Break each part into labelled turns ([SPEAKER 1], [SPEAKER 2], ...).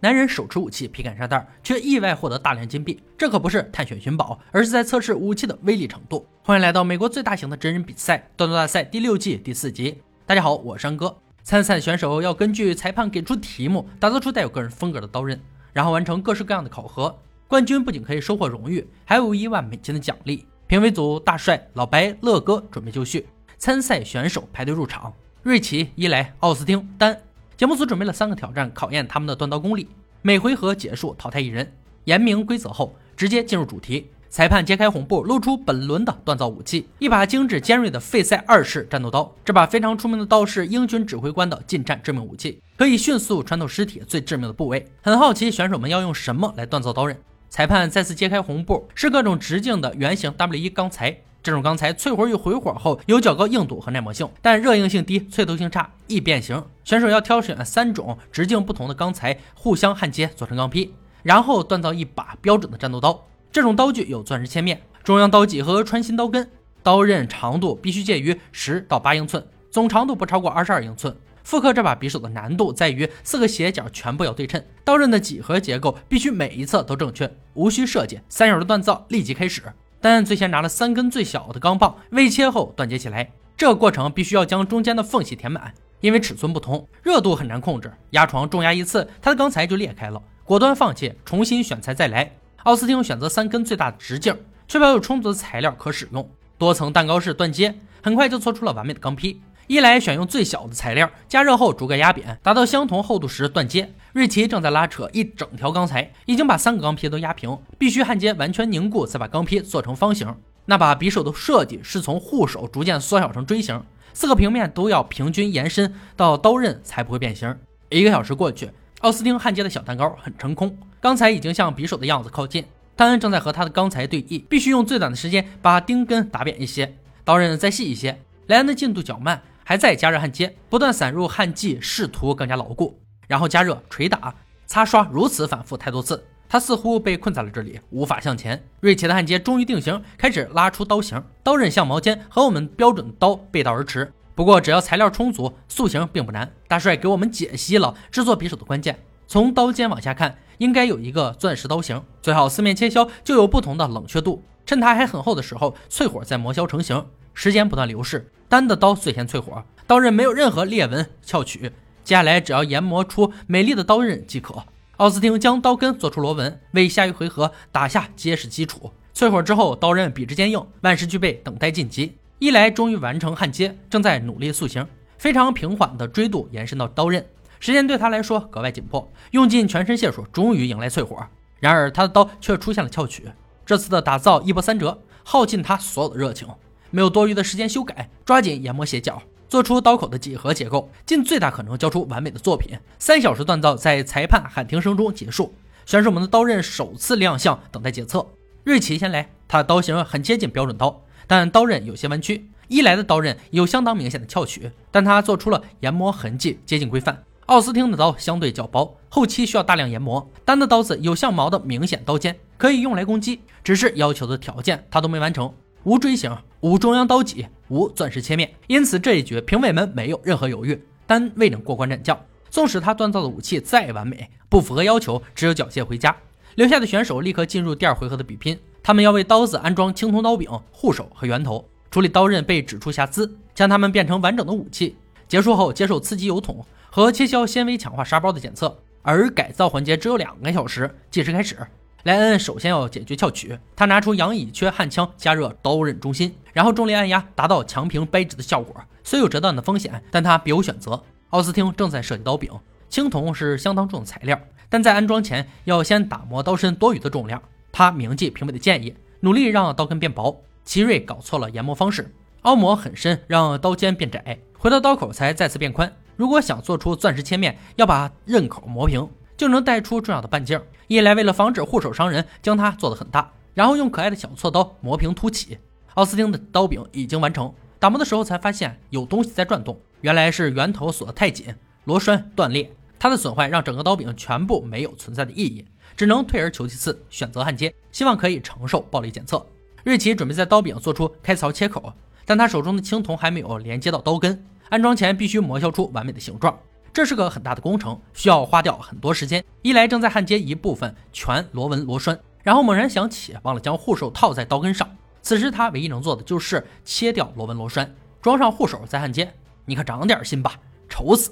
[SPEAKER 1] 男人手持武器皮砍沙袋，却意外获得大量金币，这可不是探险寻宝，而是在测试武器的威力程度。欢迎来到美国最大型的真人比赛——断刀大赛第六季第四集。大家好，我是山哥。参赛选手要根据裁判给出题目，打造出带有个人风格的刀刃，然后完成各式各样的考核。冠军不仅可以收获荣誉，还有一万美金的奖励。评委组大帅、老白、乐哥准备就绪，参赛选手排队入场。瑞奇、伊莱、奥斯汀、丹。节目组准备了三个挑战，考验他们的断刀功力。每回合结束淘汰一人。言明规则后，直接进入主题。裁判揭开红布，露出本轮的锻造武器：一把精致尖锐的费塞二式战斗刀。这把非常出名的刀是英军指挥官的近战致命武器，可以迅速穿透尸体最致命的部位。很好奇选手们要用什么来锻造刀刃。裁判再次揭开红布，是各种直径的圆形 W1 钢材。这种钢材淬火与回火后有较高硬度和耐磨性，但热硬性低，淬透性差，易变形。选手要挑选三种直径不同的钢材，互相焊接做成钢坯，然后锻造一把标准的战斗刀。这种刀具有钻石切面、中央刀脊和穿心刀根，刀刃长度必须介于十到八英寸，总长度不超过二十二英寸。复刻这把匕首的难度在于四个斜角全部要对称，刀刃的几何结构必须每一侧都正确，无需设计。三友的锻造立即开始。但最先拿了三根最小的钢棒，微切后断接起来。这个过程必须要将中间的缝隙填满，因为尺寸不同，热度很难控制。压床重压一次，他的钢材就裂开了，果断放弃，重新选材再来。奥斯汀选择三根最大的直径，确保有充足的材料可使用。多层蛋糕式断接，很快就做出了完美的钢坯。一来选用最小的材料，加热后逐个压扁，达到相同厚度时断接。瑞奇正在拉扯一整条钢材，已经把三个钢坯都压平，必须焊接完全凝固，再把钢坯做成方形。那把匕首的设计是从护手逐渐缩小成锥形，四个平面都要平均延伸到刀刃才不会变形。一个小时过去，奥斯汀焊接的小蛋糕很成功，钢材已经向匕首的样子靠近。丹恩正在和他的钢材对弈，必须用最短的时间把钉根打扁一些，刀刃再细一些。莱恩的进度较慢。还在加热焊接，不断散入焊剂，试图更加牢固。然后加热、捶打、擦刷，如此反复太多次，他似乎被困在了这里，无法向前。瑞奇的焊接终于定型，开始拉出刀型，刀刃像毛尖，和我们标准的刀背道而驰。不过只要材料充足，塑形并不难。大帅给我们解析了制作匕首的关键：从刀尖往下看，应该有一个钻石刀型，最好四面切削，就有不同的冷却度。趁它还很厚的时候，淬火再磨削成型。时间不断流逝，丹的刀最先淬火，刀刃没有任何裂纹翘曲。接下来只要研磨出美丽的刀刃即可。奥斯汀将刀根做出螺纹，为下一回合打下结实基础。淬火之后，刀刃笔直坚硬，万事俱备，等待晋级。伊莱终于完成焊接，正在努力塑形，非常平缓的锥度延伸到刀刃，时间对他来说格外紧迫，用尽全身解数，终于迎来淬火。然而他的刀却出现了翘曲，这次的打造一波三折，耗尽他所有的热情。没有多余的时间修改，抓紧研磨斜角，做出刀口的几何结构，尽最大可能交出完美的作品。三小时锻造在裁判喊停声中结束，选手们的刀刃首次亮相，等待检测。瑞奇先来，他的刀型很接近标准刀，但刀刃有些弯曲。伊莱的刀刃有相当明显的翘曲，但他做出了研磨痕迹，接近规范。奥斯汀的刀相对较薄，后期需要大量研磨。丹的刀子有像矛的明显刀尖，可以用来攻击，只是要求的条件他都没完成。无锥形，无中央刀脊，无钻石切面，因此这一局评委们没有任何犹豫，丹未能过关斩将。纵使他锻造的武器再完美，不符合要求，只有缴械回家。留下的选手立刻进入第二回合的比拼，他们要为刀子安装青铜刀柄、护手和圆头，处理刀刃被指出瑕疵，将它们变成完整的武器。结束后接受刺激油桶和切削纤维强化沙包的检测，而改造环节只有两个小时，计时开始。莱恩首先要解决翘曲，他拿出氧乙炔焊枪加热刀刃中心，然后重力按压，达到强平掰直的效果。虽有折断的风险，但他别无选择。奥斯汀正在设计刀柄，青铜是相当重的材料，但在安装前要先打磨刀身多余的重量。他铭记评委的建议，努力让刀根变薄。奇瑞搞错了研磨方式，凹磨很深，让刀尖变窄，回到刀口才再次变宽。如果想做出钻石切面，要把刃口磨平。就能带出重要的半径。一来为了防止护手伤人，将它做得很大，然后用可爱的小锉刀磨平凸起。奥斯汀的刀柄已经完成，打磨的时候才发现有东西在转动，原来是圆头锁得太紧，螺栓断裂。它的损坏让整个刀柄全部没有存在的意义，只能退而求其次，选择焊接，希望可以承受暴力检测。瑞奇准备在刀柄做出开槽切口，但他手中的青铜还没有连接到刀根，安装前必须磨削出完美的形状。这是个很大的工程，需要花掉很多时间。一来正在焊接一部分全螺纹螺栓，然后猛然想起忘了将护手套在刀根上，此时他唯一能做的就是切掉螺纹螺栓，装上护手再焊接。你可长点心吧，丑死！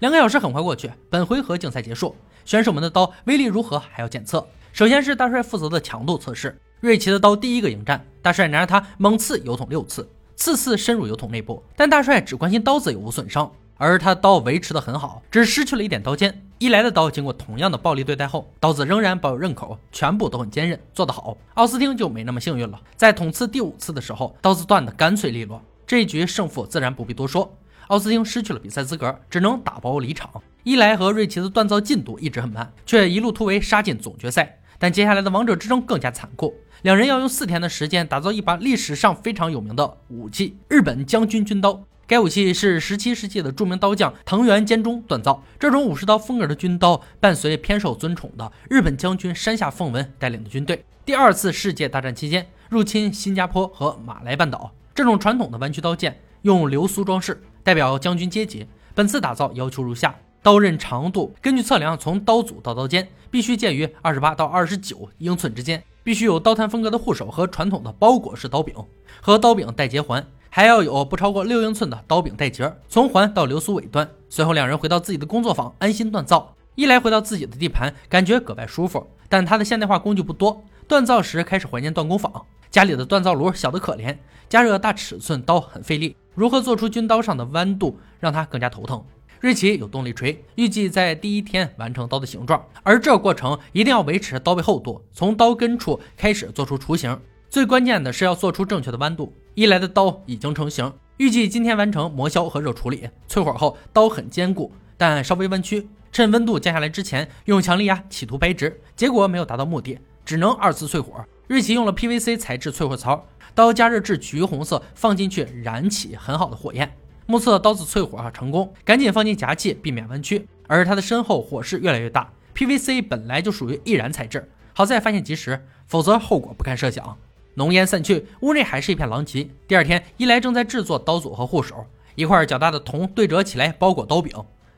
[SPEAKER 1] 两个小时很快过去，本回合竞赛结束，选手们的刀威力如何还要检测。首先是大帅负责的强度测试，瑞奇的刀第一个迎战，大帅拿着它猛刺油桶六次，次次深入油桶内部，但大帅只关心刀子有无损伤，而他刀维持的很好，只失去了一点刀尖。伊莱的刀经过同样的暴力对待后，刀子仍然保有刃口，全部都很坚韧，做得好。奥斯汀就没那么幸运了，在捅刺第五次的时候，刀子断得干脆利落，这一局胜负自然不必多说。奥斯汀失去了比赛资格，只能打包离场。伊莱和瑞奇的锻造进度一直很慢，却一路突围杀进总决赛。但接下来的王者之争更加残酷，两人要用四天的时间打造一把历史上非常有名的武器——日本将军军刀。该武器是十七世纪的著名刀匠藤原兼中锻造。这种武士刀风格的军刀，伴随偏受尊崇的日本将军山下奉文带领的军队，第二次世界大战期间入侵新加坡和马来半岛。这种传统的弯曲刀剑用流苏装饰。代表将军阶级。本次打造要求如下：刀刃长度根据测量，从刀组到刀尖必须介于二十八到二十九英寸之间，必须有刀滩风格的护手和传统的包裹式刀柄和刀柄带结环，还要有不超过六英寸的刀柄带结，从环到流苏尾端。随后两人回到自己的工作坊，安心锻造。一来回到自己的地盘，感觉格外舒服，但他的现代化工具不多，锻造时开始怀念锻工坊。家里的锻造炉小得可怜，加热大尺寸刀很费力。如何做出军刀上的弯度，让他更加头疼。瑞奇有动力锤，预计在第一天完成刀的形状，而这过程一定要维持刀背厚度，从刀根处开始做出雏形。最关键的是要做出正确的弯度。一来的刀已经成型，预计今天完成磨削和热处理。淬火后，刀很坚固，但稍微弯曲。趁温度降下来之前，用强力压企图掰直，结果没有达到目的，只能二次淬火。瑞奇用了 PVC 材质淬火槽，刀加热至橘红色，放进去燃起很好的火焰。目测刀子淬火成功，赶紧放进夹器，避免弯曲。而他的身后火势越来越大，PVC 本来就属于易燃材质，好在发现及时，否则后果不堪设想。浓烟散去，屋内还是一片狼藉。第二天，伊莱正在制作刀组和护手，一块较大的铜对折起来包裹刀柄。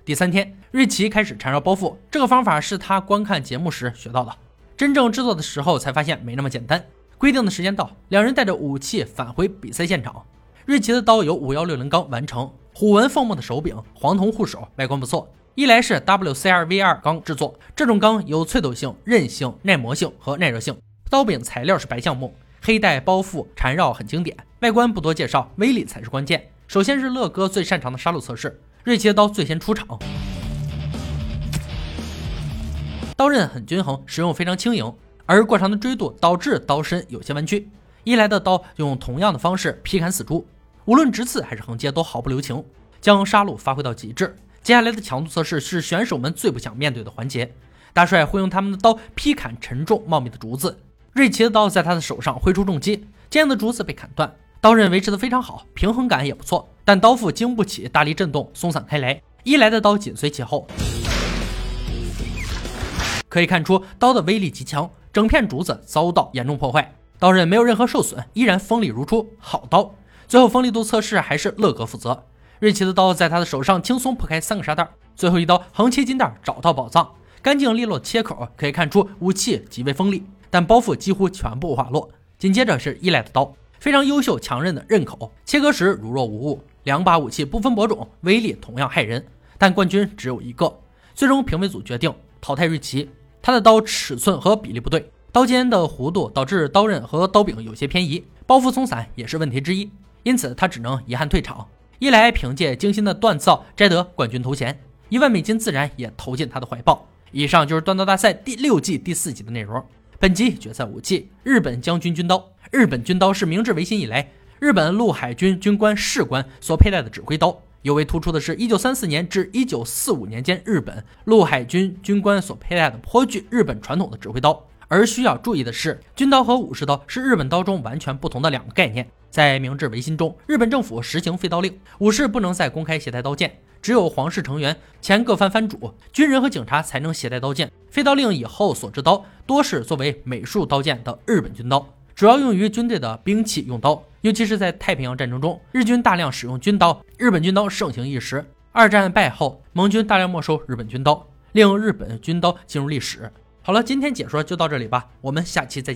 [SPEAKER 1] 第三天，瑞奇开始缠绕包覆，这个方法是他观看节目时学到的。真正制作的时候才发现没那么简单。规定的时间到，两人带着武器返回比赛现场。瑞奇的刀由五幺六零钢完成，虎纹凤墨的手柄，黄铜护手，外观不错。一来是 WCR-V2 钢制作，这种钢有淬斗性、韧性、耐磨性和耐热性。刀柄材料是白橡木，黑带包覆缠绕很经典。外观不多介绍，威力才是关键。首先是乐哥最擅长的杀戮测试，锐切刀最先出场。刀刃很均衡，使用非常轻盈，而过长的锥度导致刀身有些弯曲。一来的刀用同样的方式劈砍死猪，无论直刺还是横切都毫不留情，将杀戮发挥到极致。接下来的强度测试是选手们最不想面对的环节。大帅会用他们的刀劈砍沉重茂密的竹子，瑞奇的刀在他的手上挥出重击，坚硬的竹子被砍断，刀刃维持的非常好，平衡感也不错，但刀腹经不起大力震动，松散开来。一来的刀紧随其后。可以看出刀的威力极强，整片竹子遭到严重破坏，刀刃没有任何受损，依然锋利如初。好刀！最后锋利度测试还是乐哥负责。瑞奇的刀在他的手上轻松破开三个沙袋，最后一刀横切金袋，找到宝藏，干净利落切口，可以看出武器极为锋利，但包袱几乎全部滑落。紧接着是伊莱的刀，非常优秀强韧的刃口，切割时如若无物。两把武器不分伯仲，威力同样骇人，但冠军只有一个。最终评委组决定淘汰瑞奇。他的刀尺寸和比例不对，刀尖的弧度导致刀刃和刀柄有些偏移，包袱松散也是问题之一，因此他只能遗憾退场。一来凭借精心的锻造摘得冠军头衔，一万美金自然也投进他的怀抱。以上就是锻造大赛第六季第四集的内容。本集决赛武器：日本将军军刀。日本军刀是明治维新以来日本陆海军军官士官所佩戴的指挥刀。尤为突出的是，1934年至1945年间，日本陆海军军官所佩戴的颇具日本传统的指挥刀。而需要注意的是，军刀和武士刀是日本刀中完全不同的两个概念。在明治维新中，日本政府实行废刀令，武士不能再公开携带刀剑，只有皇室成员、前各藩藩主、军人和警察才能携带刀剑。废刀令以后所制刀多是作为美术刀剑的日本军刀。主要用于军队的兵器用刀，尤其是在太平洋战争中，日军大量使用军刀，日本军刀盛行一时。二战败后，盟军大量没收日本军刀，令日本军刀进入历史。好了，今天解说就到这里吧，我们下期再见。